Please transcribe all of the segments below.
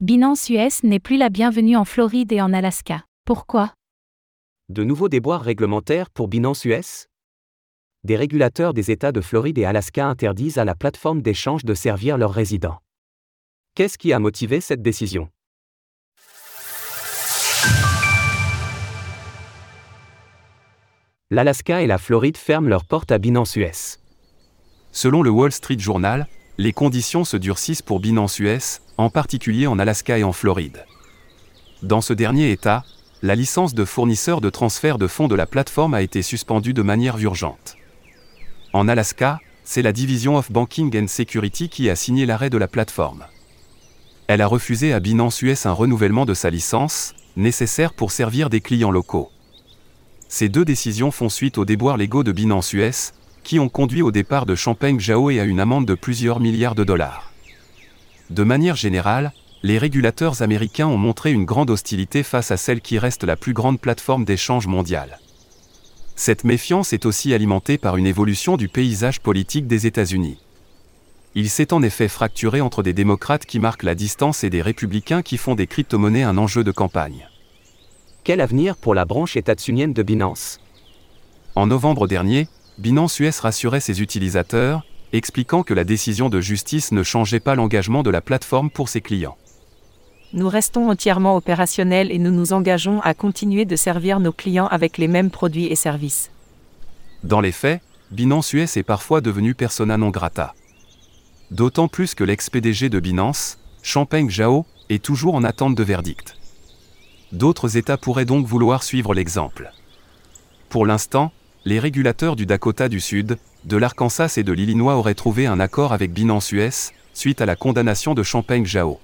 Binance US n'est plus la bienvenue en Floride et en Alaska. Pourquoi? De nouveaux déboires réglementaires pour Binance US Des régulateurs des États de Floride et Alaska interdisent à la plateforme d'échange de servir leurs résidents. Qu'est-ce qui a motivé cette décision? L'Alaska et la Floride ferment leurs portes à Binance US. Selon le Wall Street Journal, les conditions se durcissent pour Binance US, en particulier en Alaska et en Floride. Dans ce dernier État, la licence de fournisseur de transfert de fonds de la plateforme a été suspendue de manière urgente. En Alaska, c'est la division of Banking and Security qui a signé l'arrêt de la plateforme. Elle a refusé à Binance US un renouvellement de sa licence, nécessaire pour servir des clients locaux. Ces deux décisions font suite aux déboires légaux de Binance US, qui ont conduit au départ de Champagne Zhao et à une amende de plusieurs milliards de dollars. De manière générale, les régulateurs américains ont montré une grande hostilité face à celle qui reste la plus grande plateforme d'échange mondiale. Cette méfiance est aussi alimentée par une évolution du paysage politique des États-Unis. Il s'est en effet fracturé entre des démocrates qui marquent la distance et des républicains qui font des crypto-monnaies un enjeu de campagne. Quel avenir pour la branche états-unienne de Binance? En novembre dernier, Binance US rassurait ses utilisateurs, expliquant que la décision de justice ne changeait pas l'engagement de la plateforme pour ses clients. Nous restons entièrement opérationnels et nous nous engageons à continuer de servir nos clients avec les mêmes produits et services. Dans les faits, Binance US est parfois devenu persona non grata. D'autant plus que l'ex-PDG de Binance, Champagne Zhao, est toujours en attente de verdict. D'autres États pourraient donc vouloir suivre l'exemple. Pour l'instant, les régulateurs du Dakota du Sud, de l'Arkansas et de l'Illinois auraient trouvé un accord avec Binance US, suite à la condamnation de Champagne Zhao.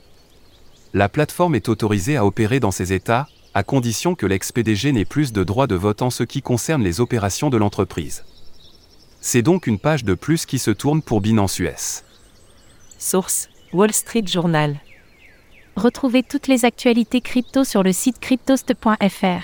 La plateforme est autorisée à opérer dans ces États, à condition que l'ex-PDG n'ait plus de droits de vote en ce qui concerne les opérations de l'entreprise. C'est donc une page de plus qui se tourne pour Binance US. Source Wall Street Journal. Retrouvez toutes les actualités crypto sur le site cryptost.fr.